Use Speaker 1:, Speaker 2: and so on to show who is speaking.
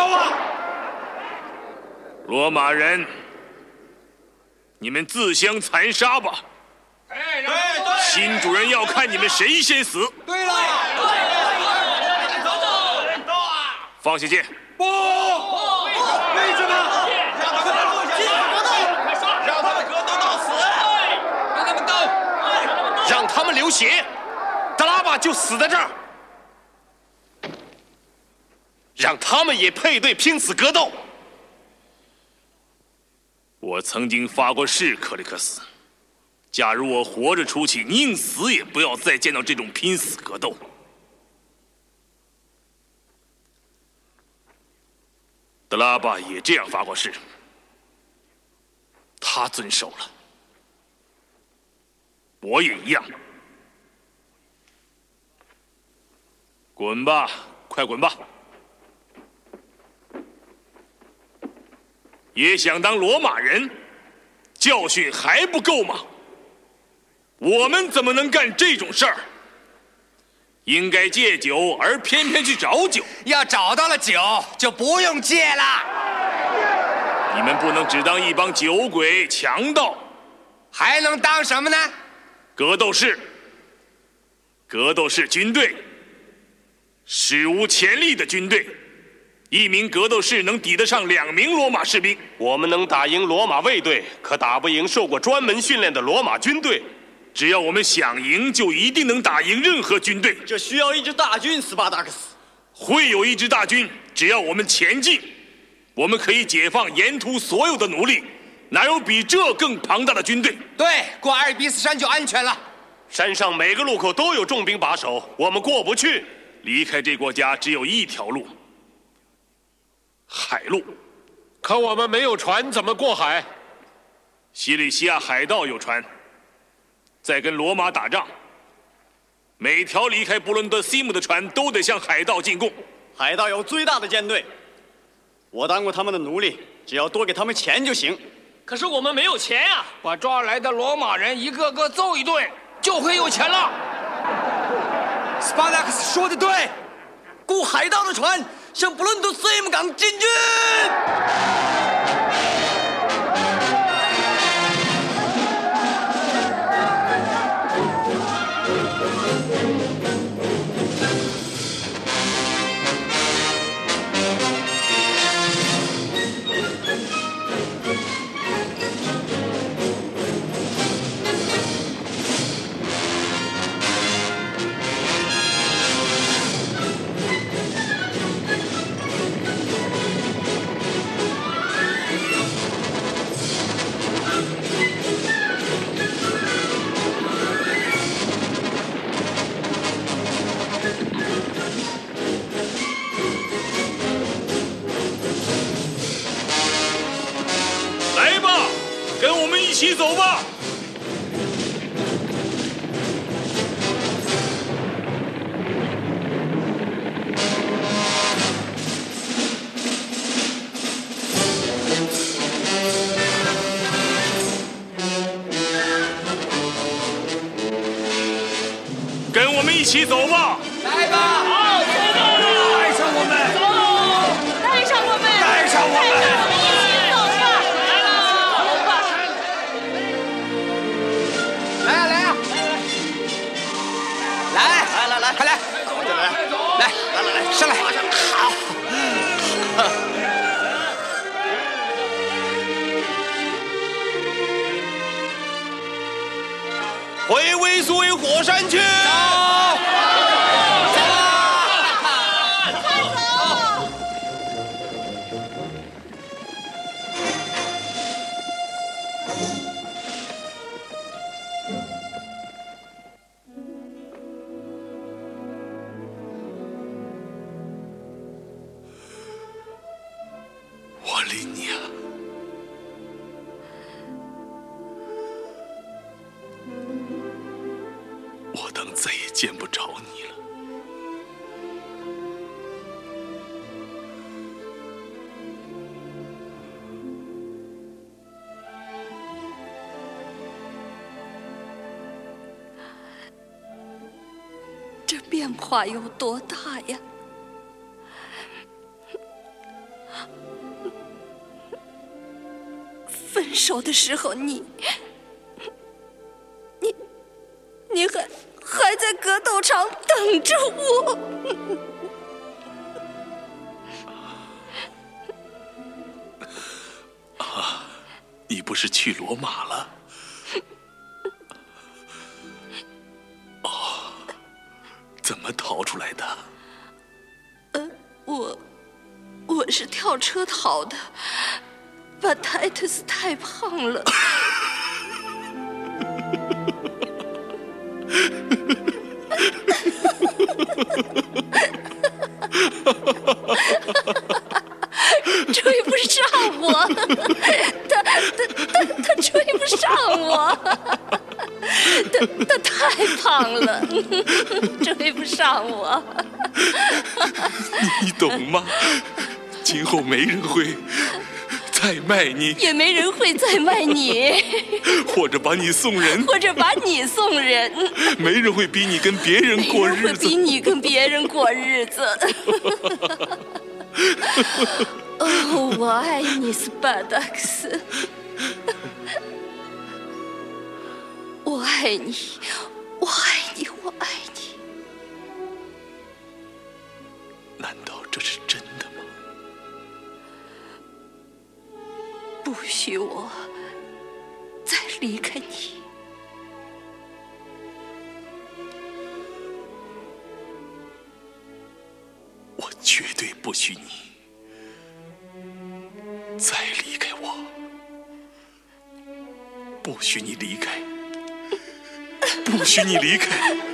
Speaker 1: 都啊！
Speaker 2: 罗马人，你们自相残杀吧！
Speaker 1: 对对，
Speaker 2: 新主人要看你们谁先死。
Speaker 1: 对了，
Speaker 2: 放下剑。
Speaker 1: 不，为什么？
Speaker 3: 让他们格斗，让他们格斗到死，
Speaker 1: 让他们斗，
Speaker 3: 让他们流血，德拉巴就死在这儿，让他们也配对拼死格斗。
Speaker 2: 我曾经发过誓，克里克斯，假如我活着出去，宁死也不要再见到这种拼死格斗。德拉巴也这样发过誓，他遵守了，我也一样。滚吧，快滚吧！也想当罗马人，教训还不够吗？我们怎么能干这种事儿？应该戒酒，而偏偏去找酒。
Speaker 1: 要找到了酒，就不用戒了。
Speaker 2: 你们不能只当一帮酒鬼、强盗，
Speaker 1: 还能当什么呢？
Speaker 2: 格斗士。格斗士军队，史无前例的军队。一名格斗士能抵得上两名罗马士兵。
Speaker 3: 我们能打赢罗马卫队，可打不赢受过专门训练的罗马军队。
Speaker 2: 只要我们想赢，就一定能打赢任何军队。
Speaker 4: 这需要一支大军，斯巴达克斯。
Speaker 2: 会有一支大军，只要我们前进，我们可以解放沿途所有的奴隶。哪有比这更庞大的军队？
Speaker 1: 对，过阿尔卑斯山就安全了。
Speaker 3: 山上每个路口都有重兵把守，我们过不去。
Speaker 2: 离开这国家只有一条路，海路。
Speaker 5: 可我们没有船，怎么过海？
Speaker 2: 西里西亚海盗有船。在跟罗马打仗，每条离开布伦德西姆的船都得向海盗进贡。
Speaker 4: 海盗有最大的舰队，我当过他们的奴隶，只要多给他们钱就行。
Speaker 6: 可是我们没有钱呀！
Speaker 7: 把抓来的罗马人一个个揍一顿，就会有钱了。
Speaker 1: 斯巴达克斯说的对，
Speaker 4: 雇海盗的船向布伦顿斯姆港进军。
Speaker 2: 一起走吧。跟我们一起走吧。
Speaker 1: 来吧，
Speaker 3: 回威苏威火山去！
Speaker 2: 我理你
Speaker 8: 变化有多大呀？分手的时候你你你还还在格斗场等着我。
Speaker 2: 啊你不是去罗马了？
Speaker 8: 我，我是跳车逃的，把泰特斯太胖了。上我。
Speaker 2: 你懂吗？今后没人会再卖你，
Speaker 8: 也没人会再卖你，
Speaker 2: 或者把你送人，
Speaker 8: 或者把你送人。
Speaker 2: 没人会逼你跟别人过日子
Speaker 8: 逼。你跟别人过日子。哦，我爱你，斯巴达克斯。我爱你，我爱
Speaker 2: 这是真的吗？
Speaker 8: 不许我再离开你。
Speaker 2: 我绝对不许你再离开我，不许你离开，不许你离开。